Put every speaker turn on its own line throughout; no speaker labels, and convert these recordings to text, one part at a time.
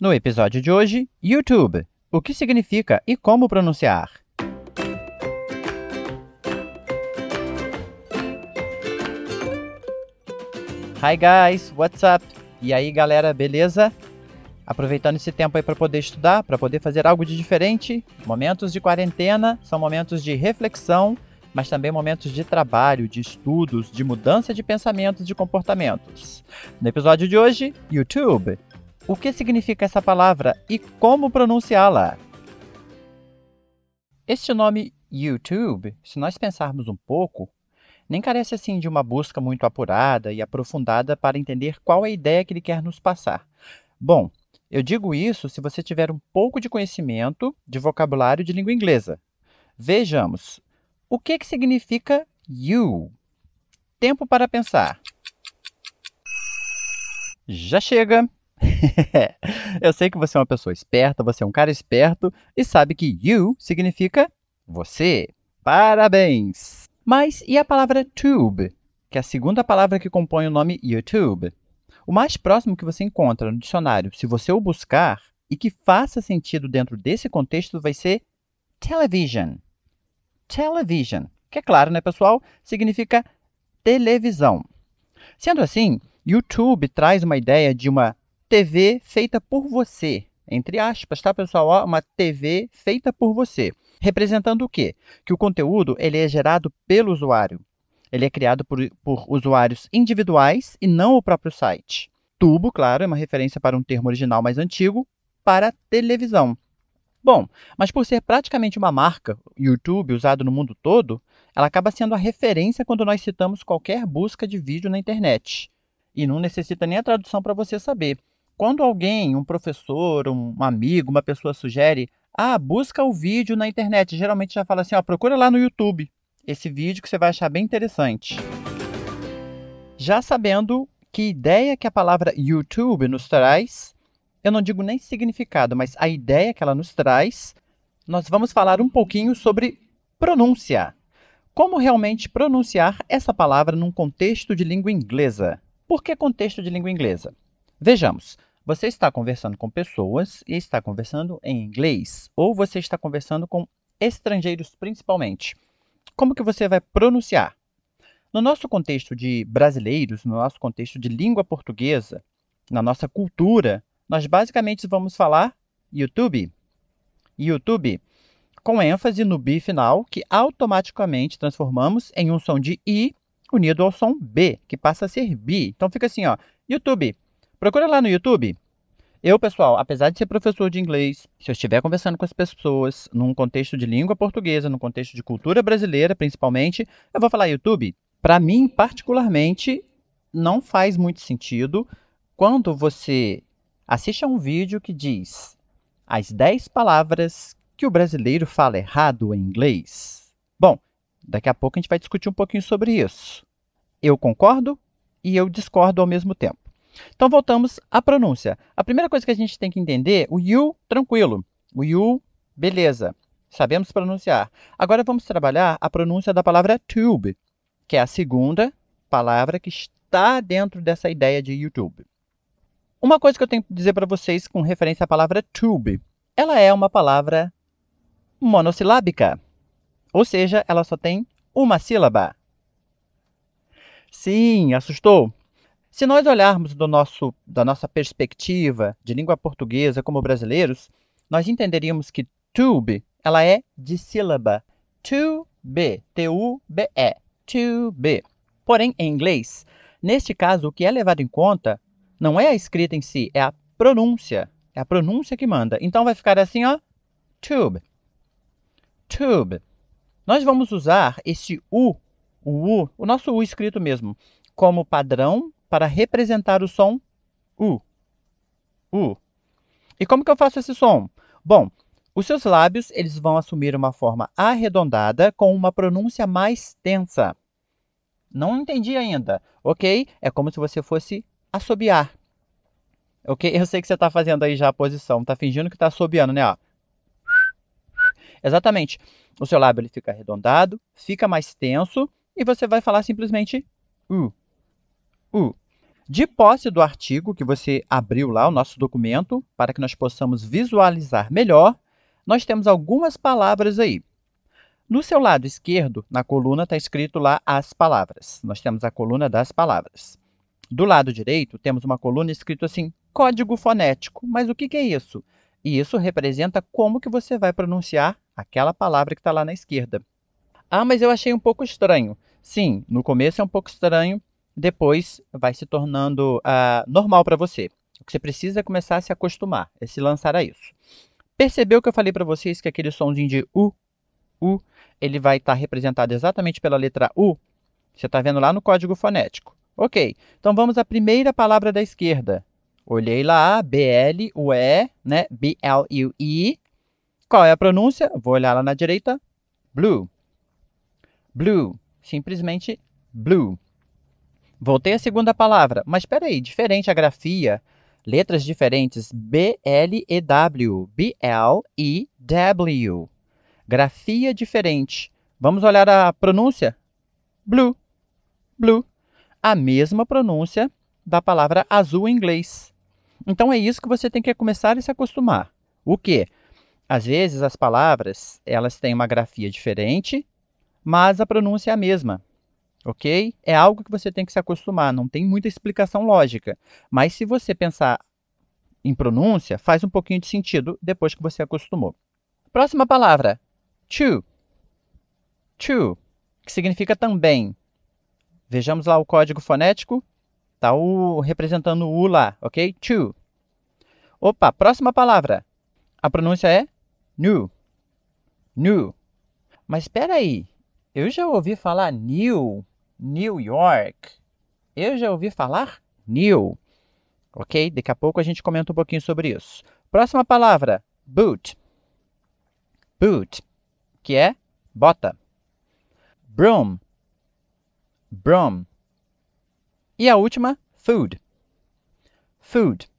No episódio de hoje, YouTube. O que significa e como pronunciar? Hi guys, what's up? E aí galera, beleza? Aproveitando esse tempo aí para poder estudar, para poder fazer algo de diferente. Momentos de quarentena são momentos de reflexão, mas também momentos de trabalho, de estudos, de mudança de pensamentos e de comportamentos. No episódio de hoje, YouTube. O que significa essa palavra e como pronunciá-la? Este nome YouTube, se nós pensarmos um pouco, nem carece assim de uma busca muito apurada e aprofundada para entender qual é a ideia que ele quer nos passar. Bom, eu digo isso se você tiver um pouco de conhecimento de vocabulário de língua inglesa. Vejamos, o que, que significa you? Tempo para pensar. Já chega! eu sei que você é uma pessoa esperta, você é um cara esperto e sabe que you significa você. Parabéns! Mas e a palavra tube, que é a segunda palavra que compõe o nome YouTube? O mais próximo que você encontra no dicionário, se você o buscar e que faça sentido dentro desse contexto, vai ser television. Television, que é claro, né, pessoal, significa televisão. Sendo assim, YouTube traz uma ideia de uma TV feita por você, entre aspas, tá, pessoal? Ó, uma TV feita por você. Representando o quê? Que o conteúdo ele é gerado pelo usuário. Ele é criado por, por usuários individuais e não o próprio site. Tubo, claro, é uma referência para um termo original mais antigo, para televisão. Bom, mas por ser praticamente uma marca, YouTube, usado no mundo todo, ela acaba sendo a referência quando nós citamos qualquer busca de vídeo na internet. E não necessita nem a tradução para você saber. Quando alguém, um professor, um amigo, uma pessoa sugere, ah, busca o vídeo na internet, geralmente já fala assim, ó, procura lá no YouTube esse vídeo que você vai achar bem interessante. Já sabendo que ideia que a palavra YouTube nos traz, eu não digo nem significado, mas a ideia que ela nos traz, nós vamos falar um pouquinho sobre pronúncia. Como realmente pronunciar essa palavra num contexto de língua inglesa? Por que contexto de língua inglesa? Vejamos. Você está conversando com pessoas e está conversando em inglês, ou você está conversando com estrangeiros principalmente. Como que você vai pronunciar? No nosso contexto de brasileiros, no nosso contexto de língua portuguesa, na nossa cultura, nós basicamente vamos falar YouTube. YouTube, com ênfase no B final, que automaticamente transformamos em um som de I unido ao som B, que passa a ser B. Então fica assim, ó, YouTube. Procura lá no YouTube. Eu, pessoal, apesar de ser professor de inglês, se eu estiver conversando com as pessoas num contexto de língua portuguesa, num contexto de cultura brasileira, principalmente, eu vou falar YouTube. Para mim, particularmente, não faz muito sentido quando você assiste a um vídeo que diz as 10 palavras que o brasileiro fala errado em inglês. Bom, daqui a pouco a gente vai discutir um pouquinho sobre isso. Eu concordo e eu discordo ao mesmo tempo. Então voltamos à pronúncia. A primeira coisa que a gente tem que entender, o you, tranquilo. O you, beleza. Sabemos pronunciar. Agora vamos trabalhar a pronúncia da palavra tube, que é a segunda palavra que está dentro dessa ideia de YouTube. Uma coisa que eu tenho que dizer para vocês com referência à palavra tube, ela é uma palavra monossilábica. Ou seja, ela só tem uma sílaba. Sim, assustou? Se nós olharmos do nosso, da nossa perspectiva de língua portuguesa como brasileiros, nós entenderíamos que tube ela é de sílaba. To-be, T-U-B-E, to-be. Porém, em inglês, neste caso, o que é levado em conta não é a escrita em si, é a pronúncia. É a pronúncia que manda. Então vai ficar assim, ó, tube. Tube. Nós vamos usar esse U, o U, o nosso U escrito mesmo, como padrão para representar o som U. U. E como que eu faço esse som? Bom, os seus lábios eles vão assumir uma forma arredondada com uma pronúncia mais tensa. Não entendi ainda, ok? É como se você fosse assobiar. Ok? Eu sei que você está fazendo aí já a posição, está fingindo que está assobiando, né? Ó. Exatamente. O seu lábio ele fica arredondado, fica mais tenso e você vai falar simplesmente U. U. De posse do artigo que você abriu lá, o nosso documento, para que nós possamos visualizar melhor, nós temos algumas palavras aí. No seu lado esquerdo, na coluna, está escrito lá as palavras. Nós temos a coluna das palavras. Do lado direito, temos uma coluna escrito assim, código fonético. Mas o que, que é isso? E isso representa como que você vai pronunciar aquela palavra que está lá na esquerda. Ah, mas eu achei um pouco estranho. Sim, no começo é um pouco estranho, depois vai se tornando uh, normal para você. O que você precisa é começar a se acostumar, é se lançar a isso. Percebeu que eu falei para vocês que aquele somzinho de U, U, ele vai estar tá representado exatamente pela letra U? Você está vendo lá no código fonético. Ok, então vamos à primeira palavra da esquerda. Olhei lá, B-L-U-E, né? B-L-U-E. Qual é a pronúncia? Vou olhar lá na direita. Blue. Blue. Simplesmente blue. Voltei à segunda palavra, mas espera aí, diferente a grafia, letras diferentes, B, L e W, B, L e W. Grafia diferente. Vamos olhar a pronúncia? Blue, blue. A mesma pronúncia da palavra azul em inglês. Então é isso que você tem que começar a se acostumar. O quê? Às vezes as palavras, elas têm uma grafia diferente, mas a pronúncia é a mesma ok? É algo que você tem que se acostumar, não tem muita explicação lógica. Mas se você pensar em pronúncia, faz um pouquinho de sentido depois que você acostumou. Próxima palavra, to. To, que significa também. Vejamos lá o código fonético. Está o representando o U lá, ok? To. Opa, próxima palavra. A pronúncia é new. New. Mas espera aí. Eu já ouvi falar new New York. Eu já ouvi falar new. Ok? Daqui a pouco a gente comenta um pouquinho sobre isso. Próxima palavra: boot. Boot, que é bota. Broom. Broom. E a última, food. Food.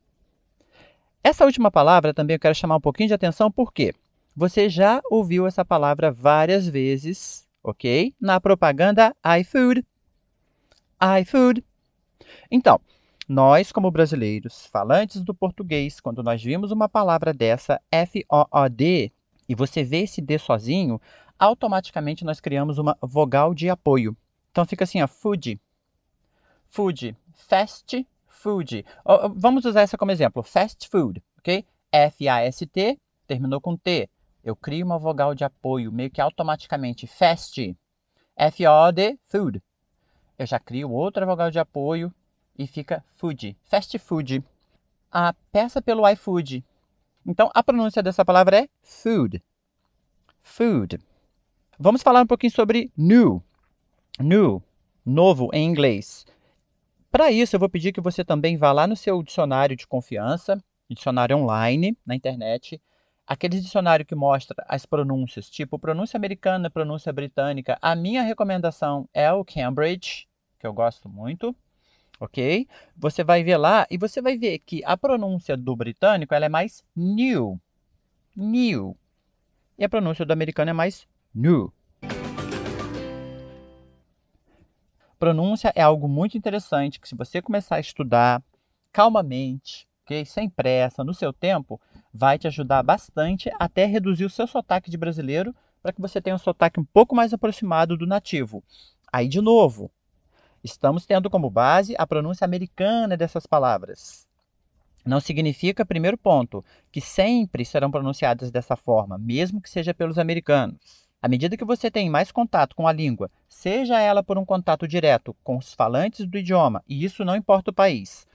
Essa última palavra também eu quero chamar um pouquinho de atenção porque você já ouviu essa palavra várias vezes, ok? Na propaganda iFood iFood. Então, nós, como brasileiros, falantes do português, quando nós vimos uma palavra dessa, F-O-O-D, e você vê esse D sozinho, automaticamente nós criamos uma vogal de apoio. Então fica assim, ó, food. Food. Fast food. Vamos usar essa como exemplo. Fast food, ok? F-A-S-T, terminou com T. Eu crio uma vogal de apoio, meio que automaticamente. Fast. F-O-D, food eu já crio outra vogal de apoio e fica food, fast food. A peça pelo iFood. Então, a pronúncia dessa palavra é food. Food. Vamos falar um pouquinho sobre new. New, novo em inglês. Para isso, eu vou pedir que você também vá lá no seu dicionário de confiança, dicionário online, na internet, aquele dicionário que mostra as pronúncias, tipo pronúncia americana, pronúncia britânica. A minha recomendação é o Cambridge, que eu gosto muito, ok? Você vai ver lá e você vai ver que a pronúncia do britânico ela é mais new, new, e a pronúncia do americano é mais new. Pronúncia é algo muito interessante que se você começar a estudar calmamente, ok? Sem pressa, no seu tempo, vai te ajudar bastante até reduzir o seu sotaque de brasileiro para que você tenha um sotaque um pouco mais aproximado do nativo. Aí, de novo, Estamos tendo como base a pronúncia americana dessas palavras. Não significa, primeiro ponto, que sempre serão pronunciadas dessa forma, mesmo que seja pelos americanos. À medida que você tem mais contato com a língua, seja ela por um contato direto com os falantes do idioma, e isso não importa o país,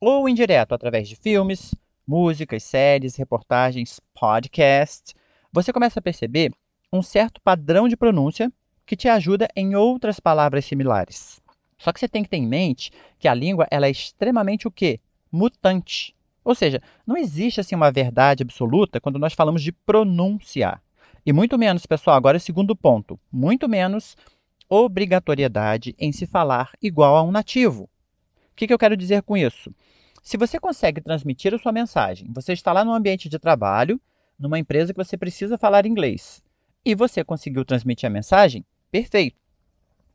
ou indireto através de filmes, músicas, séries, reportagens, podcasts, você começa a perceber um certo padrão de pronúncia que te ajuda em outras palavras similares. Só que você tem que ter em mente que a língua ela é extremamente o quê? Mutante. Ou seja, não existe assim uma verdade absoluta quando nós falamos de pronunciar. E muito menos, pessoal, agora o segundo ponto, muito menos obrigatoriedade em se falar igual a um nativo. O que, que eu quero dizer com isso? Se você consegue transmitir a sua mensagem, você está lá no ambiente de trabalho, numa empresa que você precisa falar inglês, e você conseguiu transmitir a mensagem, perfeito.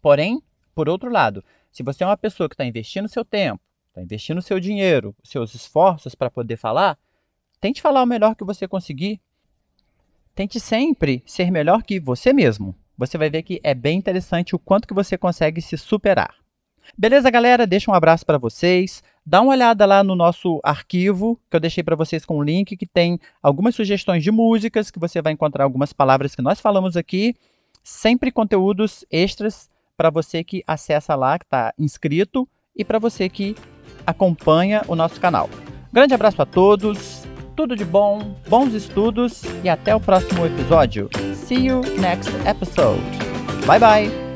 Porém, por outro lado, se você é uma pessoa que está investindo seu tempo, está investindo seu dinheiro, seus esforços para poder falar, tente falar o melhor que você conseguir. Tente sempre ser melhor que você mesmo. Você vai ver que é bem interessante o quanto que você consegue se superar. Beleza, galera? Deixa um abraço para vocês. Dá uma olhada lá no nosso arquivo, que eu deixei para vocês com um link que tem algumas sugestões de músicas, que você vai encontrar algumas palavras que nós falamos aqui, sempre conteúdos extras para você que acessa lá, que está inscrito, e para você que acompanha o nosso canal. Grande abraço a todos, tudo de bom, bons estudos e até o próximo episódio. See you next episode. Bye bye!